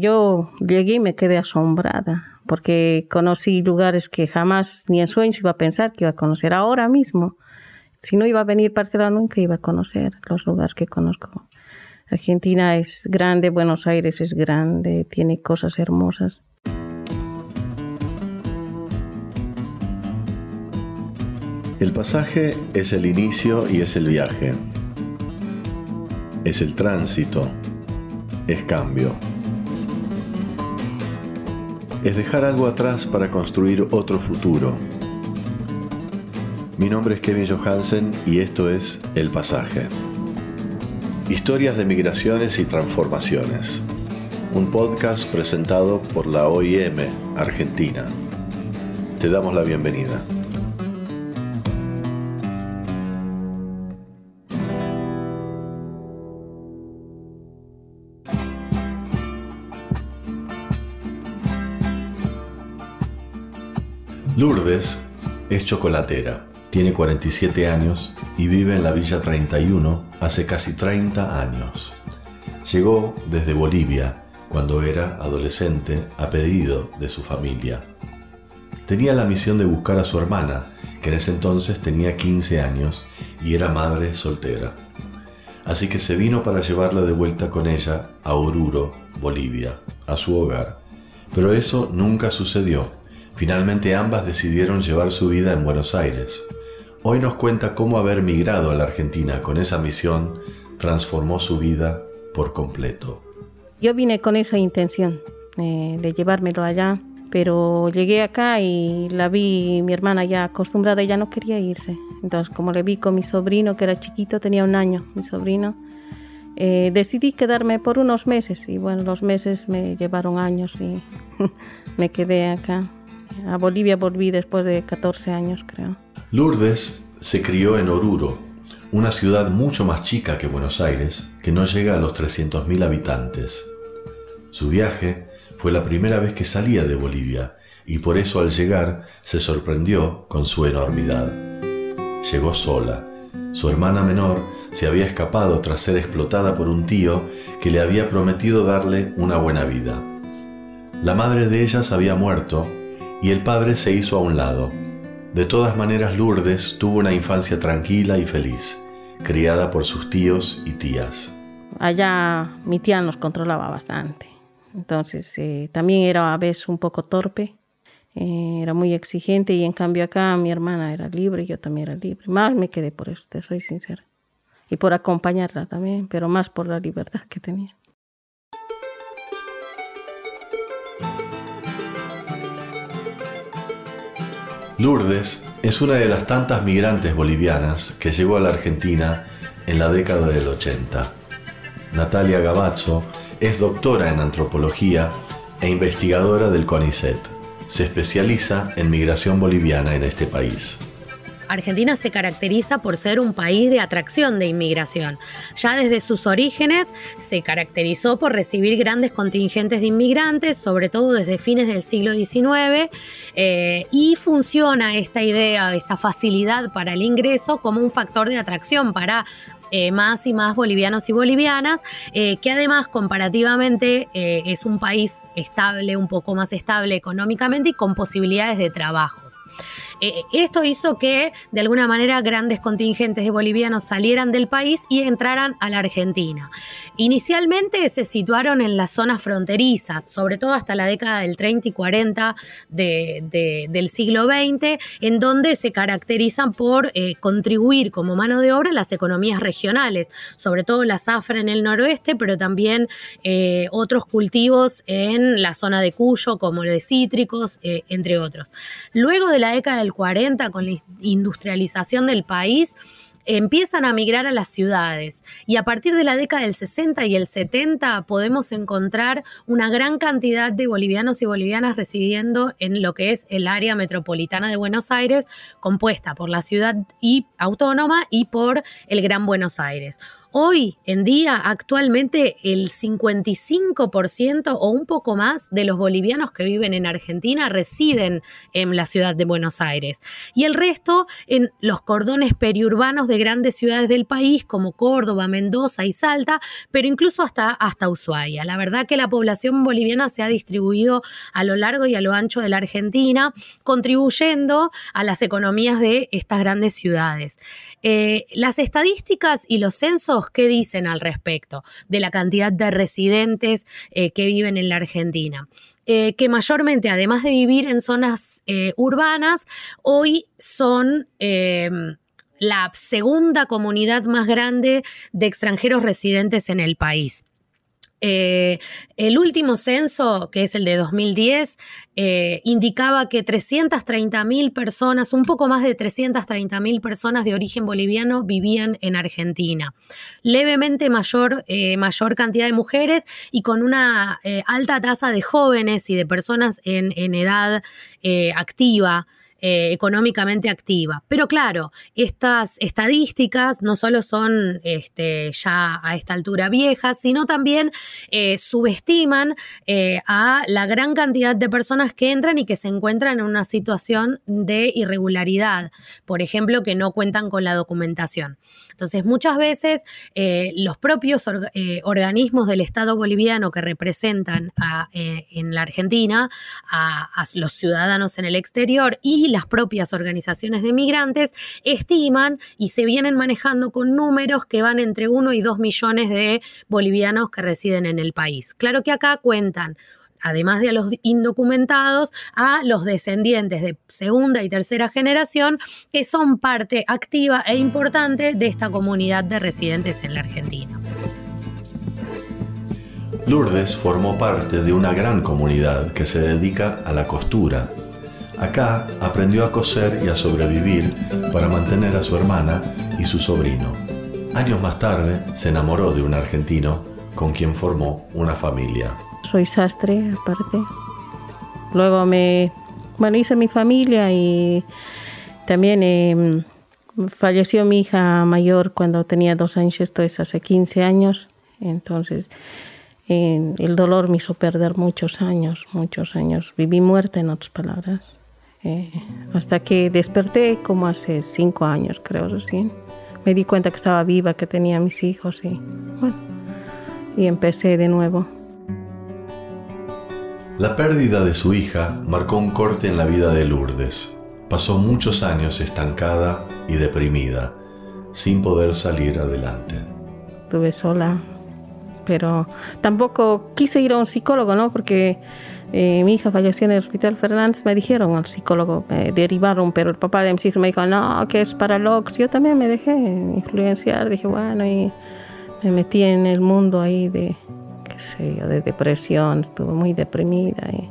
Yo llegué y me quedé asombrada porque conocí lugares que jamás ni en sueños iba a pensar que iba a conocer ahora mismo. Si no iba a venir Barcelona, nunca iba a conocer los lugares que conozco. Argentina es grande, Buenos Aires es grande, tiene cosas hermosas. El pasaje es el inicio y es el viaje. Es el tránsito. Es cambio. Es dejar algo atrás para construir otro futuro. Mi nombre es Kevin Johansen y esto es El Pasaje. Historias de migraciones y transformaciones. Un podcast presentado por la OIM Argentina. Te damos la bienvenida. Lourdes es chocolatera, tiene 47 años y vive en la Villa 31 hace casi 30 años. Llegó desde Bolivia cuando era adolescente a pedido de su familia. Tenía la misión de buscar a su hermana, que en ese entonces tenía 15 años y era madre soltera. Así que se vino para llevarla de vuelta con ella a Oruro, Bolivia, a su hogar. Pero eso nunca sucedió Finalmente ambas decidieron llevar su vida en Buenos Aires. Hoy nos cuenta cómo haber migrado a la Argentina con esa misión transformó su vida por completo. Yo vine con esa intención eh, de llevármelo allá, pero llegué acá y la vi, mi hermana ya acostumbrada, ella no quería irse. Entonces, como le vi con mi sobrino, que era chiquito, tenía un año, mi sobrino, eh, decidí quedarme por unos meses y bueno, los meses me llevaron años y me quedé acá. A Bolivia volví después de 14 años, creo. Lourdes se crió en Oruro, una ciudad mucho más chica que Buenos Aires, que no llega a los 300.000 habitantes. Su viaje fue la primera vez que salía de Bolivia y por eso al llegar se sorprendió con su enormidad. Llegó sola. Su hermana menor se había escapado tras ser explotada por un tío que le había prometido darle una buena vida. La madre de ellas había muerto y el padre se hizo a un lado. De todas maneras, Lourdes tuvo una infancia tranquila y feliz, criada por sus tíos y tías. Allá mi tía nos controlaba bastante, entonces eh, también era a veces un poco torpe, eh, era muy exigente y en cambio acá mi hermana era libre, yo también era libre. Más me quedé por eso, te soy sincera. Y por acompañarla también, pero más por la libertad que tenía. Lourdes es una de las tantas migrantes bolivianas que llegó a la Argentina en la década del 80. Natalia Gavazzo es doctora en antropología e investigadora del CONICET. Se especializa en migración boliviana en este país. Argentina se caracteriza por ser un país de atracción de inmigración. Ya desde sus orígenes se caracterizó por recibir grandes contingentes de inmigrantes, sobre todo desde fines del siglo XIX, eh, y funciona esta idea, esta facilidad para el ingreso como un factor de atracción para eh, más y más bolivianos y bolivianas, eh, que además comparativamente es un país estable, un poco más estable económicamente y con posibilidades de trabajo. Eh, esto hizo que de alguna manera grandes contingentes de bolivianos salieran del país y entraran a la Argentina. Inicialmente se situaron en las zonas fronterizas, sobre todo hasta la década del 30 y 40 del siglo XX, en donde se caracterizan por eh, contribuir como mano de obra a las economías regionales, sobre todo la zafra en el noroeste, pero también eh, otros cultivos en la zona de Cuyo, como los de cítricos, entre otros. Luego de la década del 40, con la industrialización del país, empiezan a migrar a las ciudades y a partir de la década del 60 y el 70 podemos encontrar una gran cantidad de bolivianos y bolivianas residiendo en lo que es el área metropolitana de Buenos Aires, compuesta por la ciudad y autónoma y por el Gran Buenos Aires. Hoy en día, actualmente, el 55% o un poco más de los bolivianos que viven en Argentina residen en la ciudad de Buenos Aires. Y el resto en los cordones periurbanos de grandes ciudades del país, como Córdoba, Mendoza y Salta, pero incluso hasta, hasta Ushuaia. La verdad que la población boliviana se ha distribuido a lo largo y a lo ancho de la Argentina, contribuyendo a las economías de estas grandes ciudades. Eh, las estadísticas y los censos, ¿qué dicen al respecto de la cantidad de residentes eh, que viven en la Argentina? Eh, que mayormente, además de vivir en zonas urbanas, hoy son la segunda comunidad más grande de extranjeros residentes en el país. Eh, el último censo, que es el de 2010, eh, indicaba que 330 mil personas, un poco más de 330 mil personas de origen boliviano vivían en Argentina. Levemente mayor, eh, mayor cantidad de mujeres y con una alta tasa de jóvenes y de personas en edad activa. Eh, económicamente activa. Pero claro, estas estadísticas no solo son este, ya a esta altura viejas, sino también eh, subestiman eh, a la gran cantidad de personas que entran y que se encuentran en una situación de irregularidad, por ejemplo, que no cuentan con la documentación. Entonces, muchas veces los propios organismos del Estado boliviano que representan en la Argentina a, a los ciudadanos en el exterior y las propias organizaciones de migrantes estiman y se vienen manejando con números que van entre 1 y 2 millones de bolivianos que residen en el país. Claro que acá cuentan además de a los indocumentados, a los descendientes de segunda y tercera generación que son parte activa e importante de esta comunidad de residentes en la Argentina. Lourdes formó parte de una gran comunidad que se dedica a la costura Acá aprendió a coser y a sobrevivir para mantener a su hermana y su sobrino. Años más tarde se enamoró de un argentino con quien formó una familia. Soy sastre aparte. Luego me bueno, hice mi familia y también em, falleció mi hija mayor cuando tenía dos años, esto es hace 15 años. Entonces el dolor me hizo perder muchos años, muchos años. Viví muerta en otras palabras. Eh, hasta que desperté como hace cinco años, creo recién. Me di cuenta que estaba viva, que tenía mis hijos y bueno, y empecé de nuevo. La pérdida de su hija marcó un corte en la vida de Lourdes. Pasó muchos años estancada y deprimida, sin poder salir adelante. Estuve sola, pero tampoco quise ir a un psicólogo, ¿no? Porque eh, mi hija falleció en el hospital Fernández, me dijeron al psicólogo, me derivaron, pero el papá de mis hijos me dijo, no, que es para. Yo también me dejé influenciar, dije, bueno, y me metí en el mundo ahí de, qué sé yo, de depresión, estuve muy deprimida. Y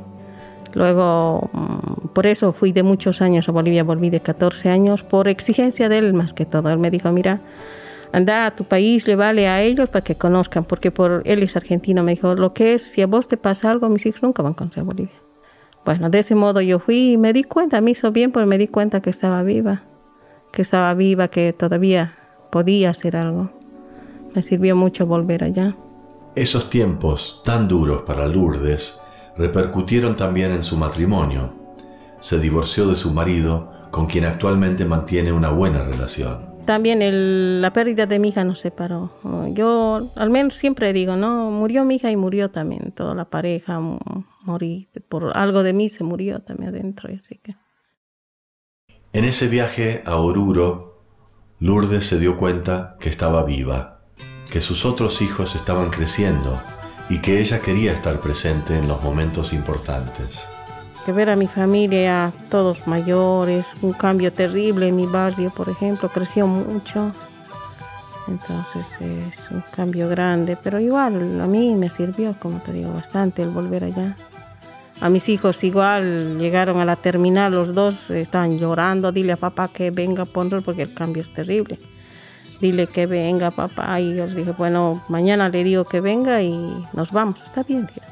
luego, mm, por eso fui de muchos años a Bolivia, volví de 14 años, por exigencia de él más que todo. Él me dijo, mira, anda a tu país, le vale a ellos para que conozcan, porque por él es argentino, me dijo, lo que es, si a vos te pasa algo, mis hijos nunca van a conocer Bolivia. Bueno, de ese modo yo fui y me di cuenta, me hizo bien porque me di cuenta que estaba viva, que estaba viva, que todavía podía hacer algo. Me sirvió mucho volver allá. Esos tiempos tan duros para Lourdes repercutieron también en su matrimonio. Se divorció de su marido, con quien actualmente mantiene una buena relación también la pérdida de mi hija nos separó. Yo al menos siempre digo, no, murió mi hija y murió también toda la pareja, morí, por algo de mí se murió también adentro, así que. En ese viaje a Oruro, Lourdes se dio cuenta que estaba viva, que sus otros hijos estaban creciendo y que ella quería estar presente en los momentos importantes que ver a mi familia, todos mayores, un cambio terrible en mi barrio, por ejemplo, creció mucho. Entonces es un cambio grande, pero igual a mí me sirvió, como te digo, bastante el volver allá. A mis hijos igual llegaron a la terminal, los dos estaban llorando, dile a papá que venga, ponlo porque el cambio es terrible. Dile que venga papá y yo les dije, bueno, mañana le digo que venga y nos vamos, está bien. Tío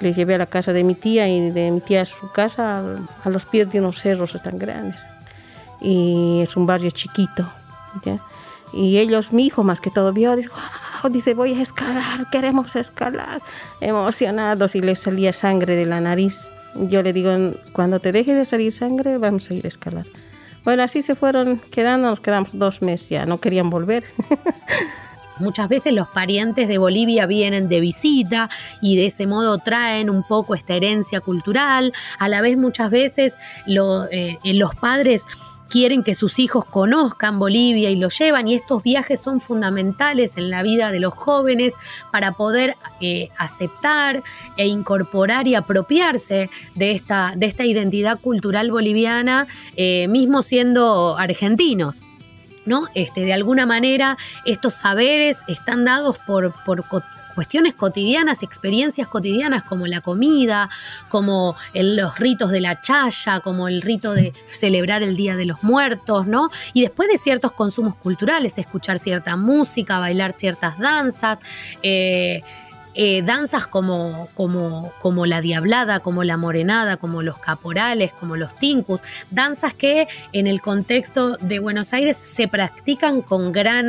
le llevé a la casa de mi tía y de mi tía a su casa a, los pies de unos cerros tan grandes. Y es un barrio chiquito. ¿ya? y ellos, mi hijo más que todo, vio, dice, dice, voy a escalar, queremos escalar, emocionados y le salía sangre de la nariz. Yo le digo, cuando te deje de salir sangre, vamos a ir a escalar. Bueno, así se fueron quedando, nos quedamos dos meses ya, no querían volver. Muchas veces los parientes de Bolivia vienen de visita y de ese modo traen un poco esta herencia cultural. A la vez muchas veces eh, los padres quieren que sus hijos conozcan Bolivia y lo llevan y estos viajes son fundamentales en la vida de los jóvenes para poder eh, aceptar e incorporar y apropiarse de esta, de esta identidad cultural boliviana, eh, mismo siendo argentinos. ¿No? Este, de alguna manera, estos saberes están dados por, por, cuestiones cotidianas, experiencias cotidianas como la comida, como los ritos de la chaya, como el rito de celebrar el Día de los Muertos, ¿no? Y después de ciertos consumos culturales, escuchar cierta música, bailar ciertas danzas. Eh, eh, danzas como, como, como, la diablada, como la morenada, como los caporales, como los tincus, danzas que en el contexto de Buenos Aires se practican con gran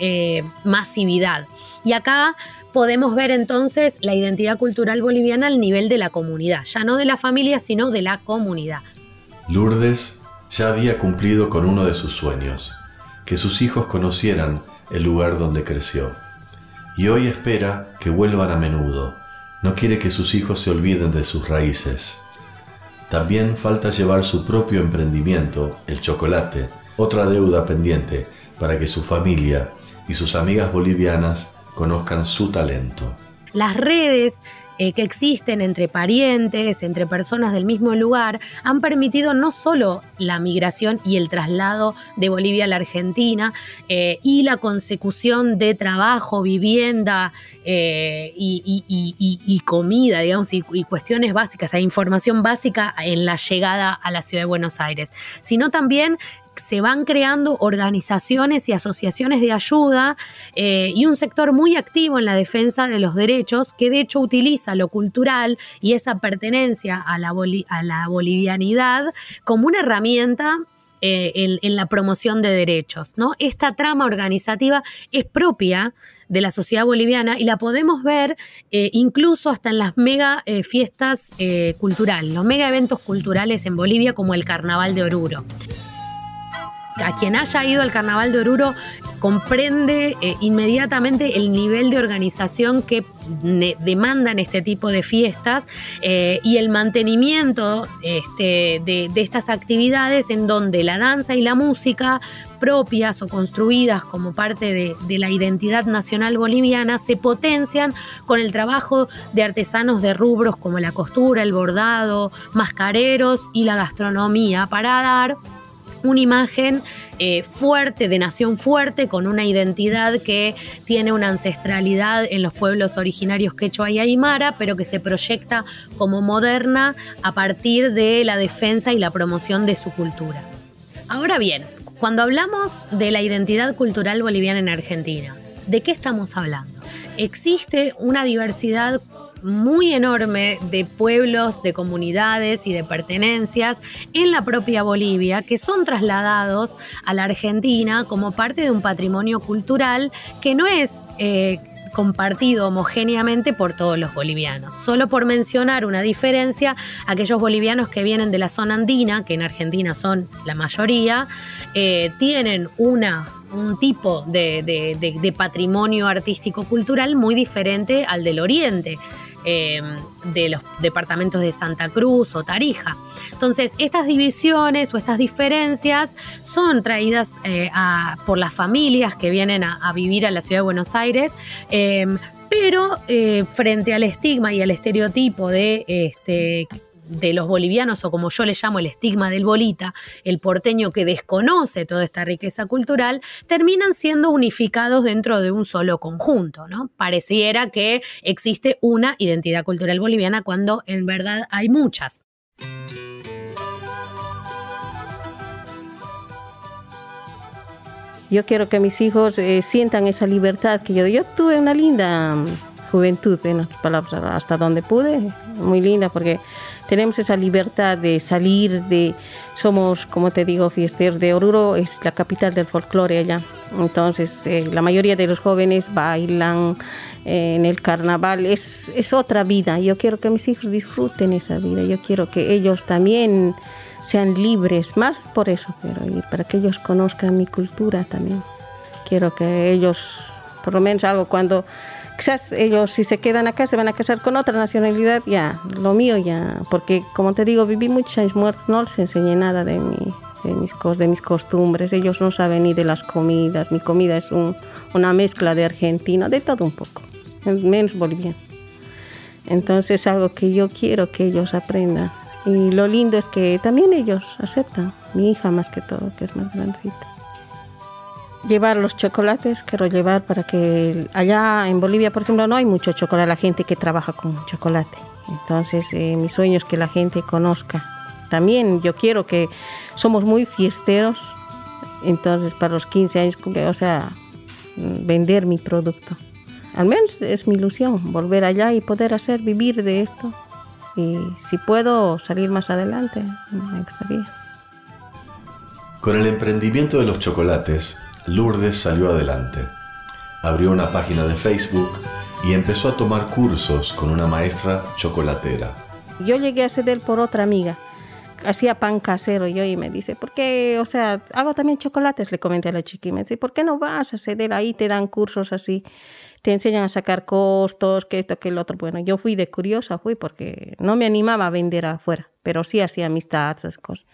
eh, masividad. Y acá podemos ver entonces la identidad cultural boliviana al nivel de la comunidad, ya no de la familia, sino de la comunidad. Lourdes ya había cumplido con uno de sus sueños, que sus hijos conocieran el lugar donde creció. Y hoy espera que vuelvan a menudo. No quiere que sus hijos se olviden de sus raíces. También falta llevar su propio emprendimiento, el chocolate, otra deuda pendiente para que su familia y sus amigas bolivianas conozcan su talento. Las redes eh, que existen entre parientes, entre personas del mismo lugar, han permitido no solo la migración y el traslado de Bolivia a la Argentina eh, y la consecución de trabajo, vivienda eh, y, comida, digamos, y, y cuestiones básicas, e información básica en la llegada a la ciudad de Buenos Aires, sino también se van creando organizaciones y asociaciones de ayuda eh, y un sector muy activo en la defensa de los derechos que de hecho utiliza lo cultural y esa pertenencia a la, a la bolivianidad como una herramienta eh, en, la promoción de derechos. ¿no? Esta trama organizativa es propia de la sociedad boliviana y la podemos ver eh, incluso hasta en las mega fiestas culturales, los mega eventos culturales en Bolivia como el Carnaval de Oruro a quien haya ido al Carnaval de Oruro comprende eh, inmediatamente el nivel de organización que demandan este tipo de fiestas eh, y el mantenimiento este, de, estas actividades en donde la danza y la música propias o construidas como parte de, de, la identidad nacional boliviana se potencian con el trabajo de artesanos de rubros como la costura, el bordado, mascareros y la gastronomía para dar una imagen eh, fuerte, de nación fuerte, con una identidad que tiene una ancestralidad en los pueblos originarios quechua y aymara, pero que se proyecta como moderna a partir de la defensa y la promoción de su cultura. Ahora bien, cuando hablamos de la identidad cultural boliviana en Argentina, ¿de qué estamos hablando? Existe una diversidad muy enorme de pueblos, de comunidades y de pertenencias en la propia Bolivia que son trasladados a la Argentina como parte de un patrimonio cultural que no es eh, compartido homogéneamente por todos los bolivianos. Solo por mencionar una diferencia, aquellos bolivianos que vienen de la zona andina, que en Argentina son la mayoría, eh, tienen una, un tipo de patrimonio artístico-cultural muy diferente al del oriente. Eh, de los departamentos de Santa Cruz o Tarija. Entonces, estas divisiones o estas diferencias son traídas eh, por las familias que vienen a, vivir a la ciudad de Buenos Aires. Eh, pero frente al estigma y al estereotipo de este, de los bolivianos, o como yo le llamo el estigma del bolita, el porteño que desconoce toda esta riqueza cultural, terminan siendo unificados dentro de un solo conjunto, ¿no? Pareciera que existe una identidad cultural boliviana cuando en verdad hay muchas. Yo quiero que mis hijos eh, sientan esa libertad que yo, yo tuve una linda mm, juventud, en otras palabras, hasta donde pude, muy linda, porque tenemos esa libertad de salir, de somos, como te digo, fiesteros de Oruro, es la capital del folclore allá. Entonces, eh, la mayoría de los jóvenes bailan eh, en el carnaval, es, es otra vida. Yo quiero que mis hijos disfruten esa vida, yo quiero que ellos también sean libres, más por eso quiero ir, para que ellos conozcan mi cultura también. Quiero que ellos, por lo menos algo cuando quizás ellos si se quedan acá se van a casar con otra nacionalidad, ya, lo mío ya, porque como te digo, viví muchos años muertos, no les enseñé nada de, mi, de, mis, de mis costumbres, ellos no saben ni de las comidas, mi comida es un, una mezcla de argentino, de todo un poco, menos boliviano. Entonces algo que yo quiero que ellos aprendan. Y lo lindo es que también ellos aceptan, mi hija más que todo, que es más grandecita llevar los chocolates, quiero llevar para que allá en Bolivia, por ejemplo, no hay mucho chocolate, la gente que trabaja con chocolate. Entonces, eh, mi sueño es que la gente conozca. También yo quiero que somos muy fiesteros, entonces para los 15 años, o sea, vender mi producto. Al menos es mi ilusión, volver allá y poder hacer, vivir de esto. Y si puedo salir más adelante, me gustaría. Con el emprendimiento de los chocolates, Lourdes salió adelante. Abrió una página de Facebook y empezó a tomar cursos con una maestra chocolatera. Yo llegué a ceder por otra amiga. Hacía pan casero yo y me dice, ¿por qué? O sea, hago también chocolates, le comenté a la chica y me dice, ¿por qué no vas a ceder ahí? Te dan cursos así, te enseñan a sacar costos, que esto, que el otro. Bueno, yo fui de curiosa, fui porque no me animaba a vender afuera, pero sí hacía amistades, esas cosas.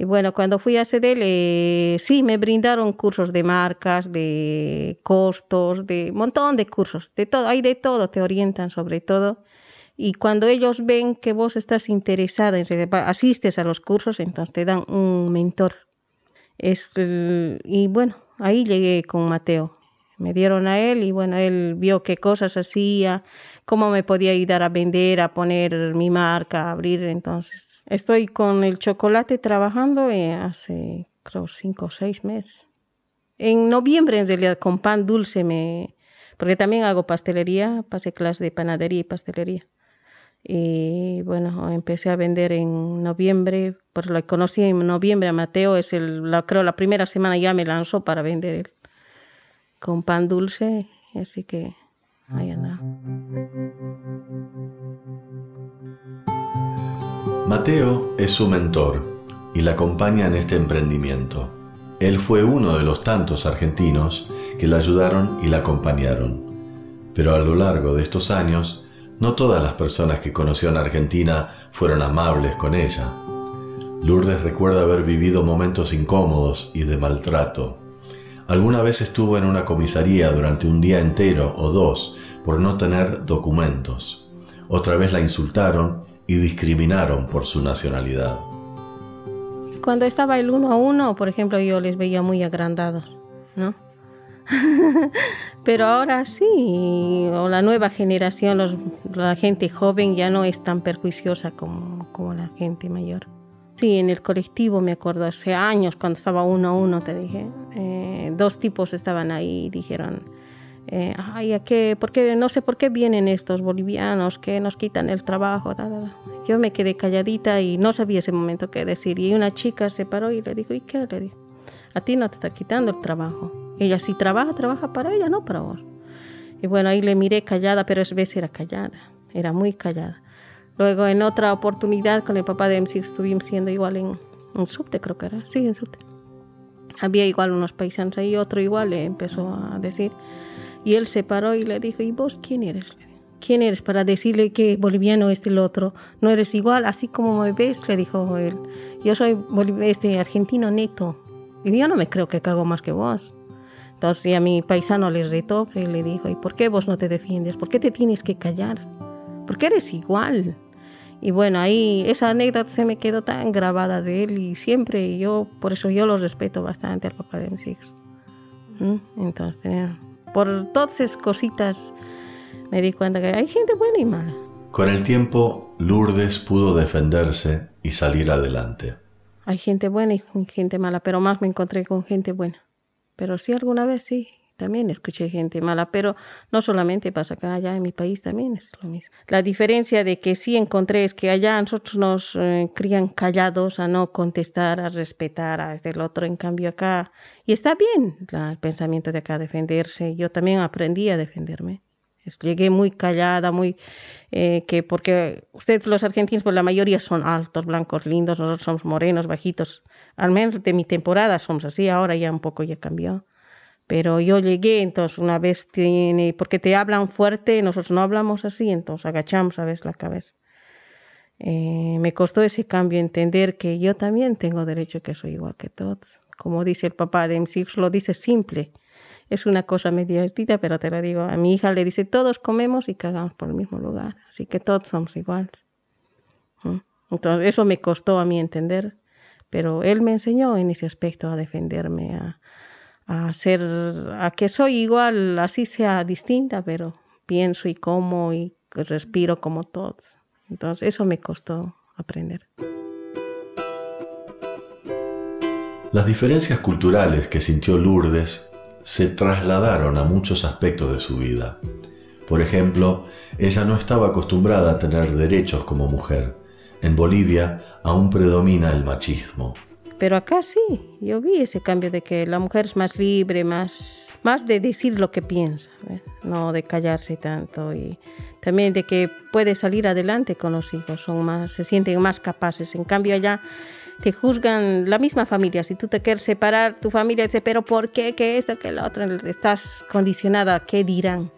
Y bueno, cuando fui a CDL, eh, sí, me brindaron cursos de marcas, de costos, de un montón de cursos, de todo, hay de todo, te orientan sobre todo. Y cuando ellos ven que vos estás interesada, en, asistes a los cursos, entonces te dan un mentor. Es, y bueno, ahí llegué con Mateo. Me dieron a él y bueno, él vio qué cosas hacía, cómo me podía ayudar a vender, a poner mi marca, a abrir. Entonces Estoy con el chocolate trabajando eh, hace, creo, cinco o seis meses. En noviembre, en realidad, con pan dulce me... Porque también hago pastelería, pasé clases de panadería y pastelería. Y bueno, empecé a vender en noviembre, por lo que conocí en noviembre a Mateo, es el, la, creo la primera semana ya me lanzó para vender el, con pan dulce, así que ahí anda. Mateo es su mentor y la acompaña en este emprendimiento. Él fue uno de los tantos argentinos que la ayudaron y la acompañaron. Pero a lo largo de estos años, no todas las personas que conoció en Argentina fueron amables con ella. Lourdes recuerda haber vivido momentos incómodos y de maltrato. Alguna vez estuvo en una comisaría durante un día entero o dos por no tener documentos. Otra vez la insultaron y discriminaron por su nacionalidad. Cuando estaba el uno a uno, por ejemplo, yo les veía muy agrandados, ¿no? Pero ahora sí, o la nueva generación, la gente joven ya no es tan perjuiciosa como, como la gente mayor. Sí, en el colectivo me acuerdo hace años, cuando estaba uno a uno, te dije, eh, dos tipos estaban ahí y dijeron, eh, ay, ¿a qué? ¿Por qué? No sé por qué vienen estos bolivianos que nos quitan el trabajo. Yo me quedé calladita y no sabía ese momento qué decir. Y una chica se paró y le dijo, ¿y qué? Le dijo, a ti no te está quitando el trabajo. Ella si trabaja, trabaja para ella, no para vos. Y bueno, ahí le miré callada, pero esa vez era callada, era muy callada. Luego en otra oportunidad con el papá de MC estuvimos siendo igual en, un subte, creo que era, sí, en subte. Había igual unos paisanos ahí, otro igual le empezó a decir, y él se paró y le dijo, ¿y vos quién eres? ¿Quién eres para decirle que boliviano es el otro? No eres igual, así como me ves, le dijo él. Yo soy este, argentino neto. Y yo no me creo que cago más que vos. Entonces a mi paisano le retó y le dijo, ¿y por qué vos no te defiendes? ¿Por qué te tienes que callar? Porque eres igual. Y bueno, ahí esa anécdota se me quedó tan grabada de él y siempre yo, por eso yo lo respeto bastante al papá de mis hijos. ¿Mm? Entonces tenía por todas esas cositas me di cuenta que hay gente buena y mala. Con el tiempo, Lourdes pudo defenderse y salir adelante. Hay gente buena y gente mala, pero más me encontré con gente buena. Pero sí, alguna vez sí, también escuché gente mala, pero no solamente pasa acá, allá en mi país también es lo mismo. La diferencia de que sí encontré es que allá nosotros nos eh, crían callados a no contestar, a respetar a este el otro, en cambio acá, y está bien el pensamiento de acá, defenderse. Yo también aprendí a defenderme. Llegué muy callada, muy... Eh, que porque ustedes los argentinos, pues la mayoría son altos, blancos, lindos, nosotros somos morenos, bajitos. Al menos de mi temporada somos así, ahora ya un poco ya cambió. Pero yo llegué, entonces una vez tiene, porque te hablan fuerte, nosotros no hablamos así, entonces agachamos a veces la cabeza. Eh, me costó ese cambio entender que yo también tengo derecho, que soy igual que todos. Como dice el papá de mis hijos, lo dice simple. Es una cosa medio estita, pero te lo digo. A mi hija le dice, todos comemos y cagamos por el mismo lugar. Así que todos somos iguales. ¿Mm? Entonces, eso me costó a mí entender. Pero él me enseñó en ese aspecto a defenderme, a, a ser, a que soy igual, así sea distinta, pero pienso y como y respiro como todos. Entonces eso me costó aprender. Las diferencias culturales que sintió Lourdes se trasladaron a muchos aspectos de su vida. Por ejemplo, ella no estaba acostumbrada a tener derechos como mujer. En Bolivia aún predomina el machismo. Pero acá sí, yo vi ese cambio de que la mujer es más libre, más, más de decir lo que piensa, no de callarse tanto y también de que puede salir adelante con los hijos, son más, se sienten más capaces. En cambio allá te juzgan la misma familia. Si tú te quieres separar, tu familia dice, pero ¿por qué? ¿Qué esto? ¿Qué lo otro? Estás condicionada qué dirán.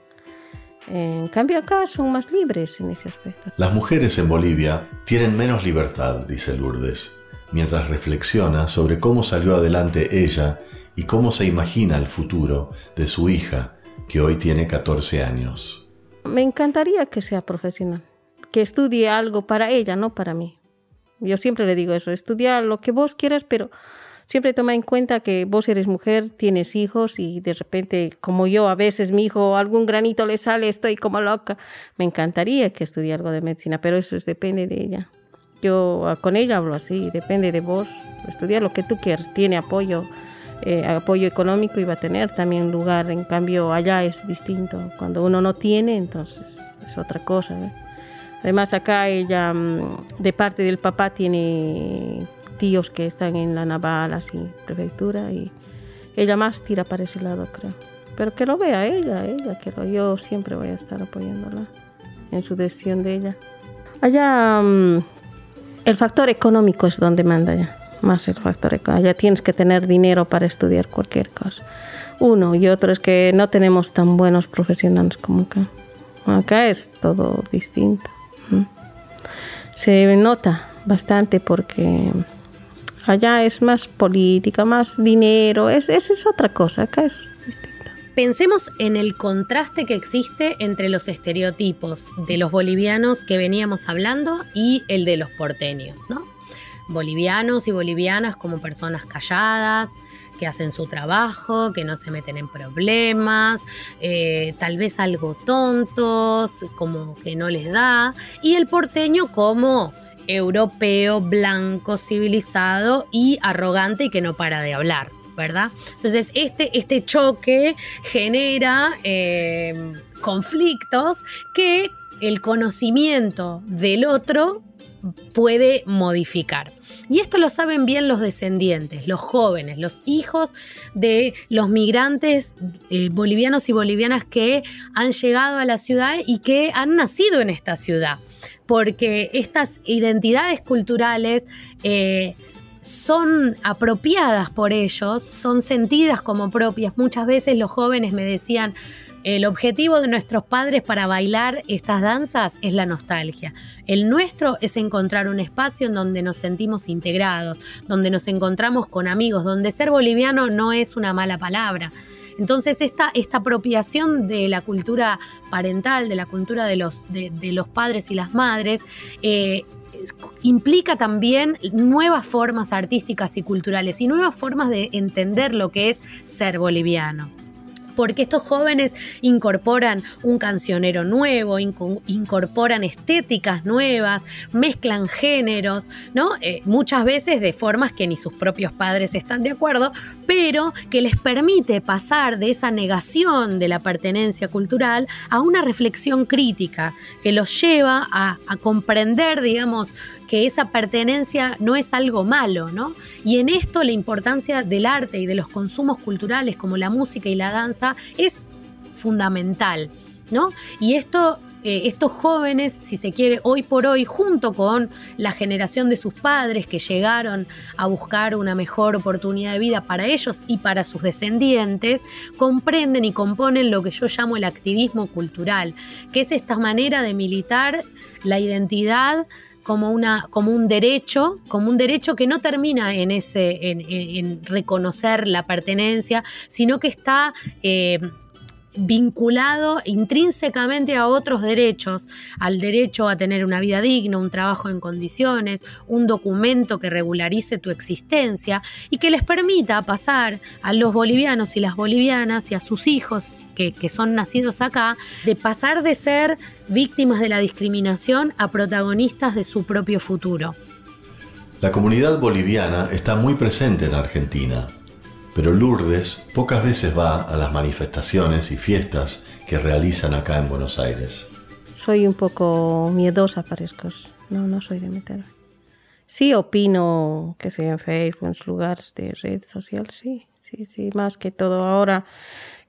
En cambio acá son más libres en ese aspecto. Las mujeres en Bolivia tienen menos libertad, dice Lourdes mientras reflexiona sobre cómo salió adelante ella y cómo se imagina el futuro de su hija, que hoy tiene 14 años. Me encantaría que sea profesional, que estudie algo para ella, no para mí. Yo siempre le digo eso, estudiar lo que vos quieras, pero siempre toma en cuenta que vos eres mujer, tienes hijos y de repente, como yo, a veces mi hijo algún granito le sale, estoy como loca. Me encantaría que estudie algo de medicina, pero eso depende de ella. Yo con ella hablo así, depende de vos, estudiar lo que tú quieras, tiene apoyo, eh, apoyo económico y va a tener también lugar, en cambio allá es distinto, cuando uno no tiene, entonces es otra cosa. Además acá ella, mm, de parte del papá, tiene tíos que están en la naval, así, prefectura, y ella más tira para ese lado, creo. Pero que lo vea ella, ella, que yo siempre voy a estar apoyándola en su decisión de ella. Allá mm, el factor económico es donde manda ya, más el factor económico. Ya tienes que tener dinero para estudiar cualquier cosa. Uno y otro es que no tenemos tan buenos profesionales como acá. Acá es todo distinto. Se nota bastante porque allá es más política, más dinero, es, esa es otra cosa, acá es distinto. Pensemos en el contraste que existe entre los estereotipos de los bolivianos que veníamos hablando y el de los porteños, ¿no? Bolivianos y bolivianas como personas calladas, que hacen su trabajo, que no se meten en problemas, eh, tal vez algo tontos, como que no les da, y el porteño como europeo, blanco, civilizado y arrogante y que no para de hablar. Entonces, este, este choque genera eh, conflictos que el conocimiento del otro puede modificar. Y esto lo saben bien los descendientes, los jóvenes, los hijos de los migrantes eh, bolivianos y bolivianas que han llegado a la ciudad y que han nacido en esta ciudad. Porque estas identidades culturales eh, son apropiadas por ellos, son sentidas como propias. Muchas veces los jóvenes me decían, el objetivo de nuestros padres para bailar estas danzas es la nostalgia. El nuestro es encontrar un espacio en donde nos sentimos integrados, donde nos encontramos con amigos, donde ser boliviano no es una mala palabra. Entonces esta, esta apropiación de la cultura parental, de la cultura de los, de, los padres y las madres, eh, implica también nuevas formas artísticas y culturales y nuevas formas de entender lo que es ser boliviano. Porque estos jóvenes incorporan un cancionero nuevo, incorporan estéticas nuevas, mezclan géneros, ¿no? Eh, muchas veces de formas que ni sus propios padres están de acuerdo, pero que les permite pasar de esa negación de la pertenencia cultural a una reflexión crítica que los lleva a, a comprender, digamos, que esa pertenencia no es algo malo, ¿no? Y en esto la importancia del arte y de los consumos culturales como la música y la danza es fundamental, ¿no? Y esto eh, estos jóvenes, si se quiere, hoy por hoy, junto con la generación de sus padres que llegaron a buscar una mejor oportunidad de vida para ellos y para sus descendientes, comprenden y componen lo que yo llamo el activismo cultural, que es esta manera de militar la identidad como, una, como un derecho, como un derecho que no termina en, ese, en, reconocer la pertenencia, sino que está eh, vinculado intrínsecamente a otros derechos, al derecho a tener una vida digna, un trabajo en condiciones, un documento que regularice tu existencia y que les permita pasar a los bolivianos y las bolivianas y a sus hijos que, que son nacidos acá, de pasar de ser víctimas de la discriminación a protagonistas de su propio futuro. La comunidad boliviana está muy presente en Argentina pero Lourdes pocas veces va a las manifestaciones y fiestas que realizan acá en Buenos Aires. Soy un poco miedosa, parezco. No, no soy de meterme. Sí opino que sea en Facebook, en lugares de red social, sí, sí, sí, más que todo ahora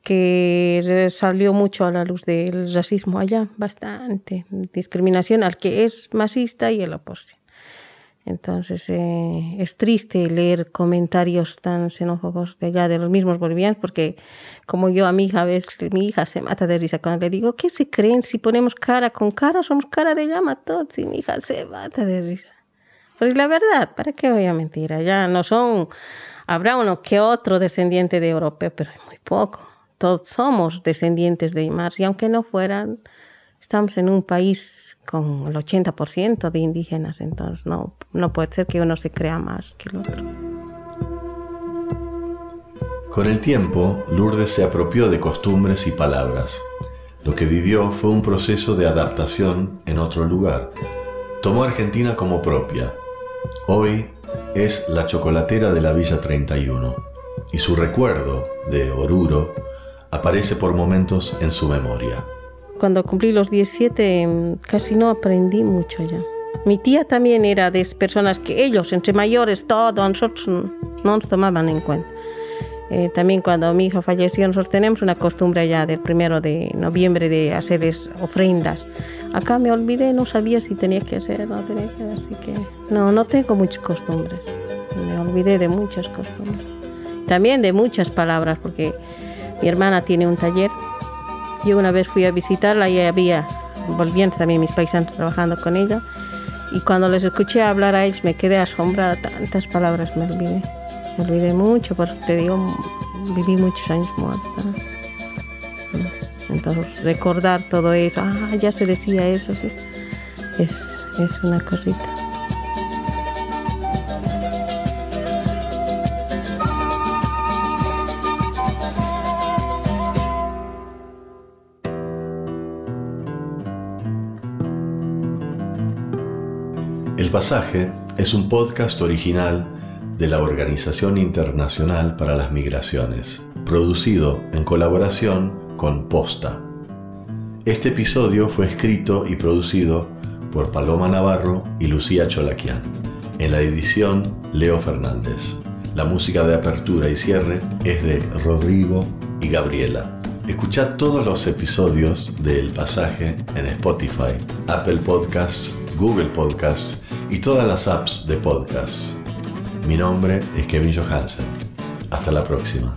que salió mucho a la luz del racismo allá, bastante discriminación al que es masista y el oposición. Entonces eh, es triste leer comentarios tan xenófobos de allá, de los mismos bolivianos, porque como yo a mi hija, a veces mi hija se mata de risa cuando le digo, ¿qué se creen si ponemos cara con cara? Somos cara de llama todos y mi hija se mata de risa. Pero la verdad, ¿para qué voy a mentir? Allá no son, habrá uno que otro descendiente de europeo, pero muy poco. Todos somos descendientes de Imars y aunque no fueran, estamos en un país con el 80% de indígenas, entonces no, no puede ser que uno se crea más que el otro. Con el tiempo, Lourdes se apropió de costumbres y palabras. Lo que vivió fue un proceso de adaptación en otro lugar. Tomó Argentina como propia. Hoy es la chocolatera de la Villa 31 y su recuerdo de Oruro aparece por momentos en su memoria cuando cumplí los 17 mm, casi no aprendí mucho ya. Mi tía también era de personas que ellos, entre mayores, todos, nosotros no nos tomaban en cuenta. Eh, también cuando mi hija falleció, nosotros tenemos una costumbre ya del primero de noviembre de hacerles ofrendas. Acá me olvidé, no sabía si tenía que hacer, no tenía que así que no, no tengo muchas costumbres. Me olvidé de muchas costumbres. También de muchas palabras, porque mi hermana tiene un taller yo una vez fui a visitarla y había volvían también mis paisanos trabajando con ella. Y cuando les escuché hablar a ellos me quedé asombrada, tantas palabras me olvidé. Me olvidé mucho, porque te digo, viví muchos años muerta. Entonces, recordar todo eso, ah, ya se decía eso, sí, es, es una cosita. El Pasaje es un podcast original de la Organización Internacional para las Migraciones, producido en colaboración con Posta. Este episodio fue escrito y producido por Paloma Navarro y Lucía Cholaquian. En la edición, Leo Fernández. La música de apertura y cierre es de Rodrigo y Gabriela. Escuchad todos los episodios de El Pasaje en Spotify, Apple Podcasts, Google Podcasts y todas las apps de podcasts. Mi nombre es Kevin Johansen. Hasta la próxima.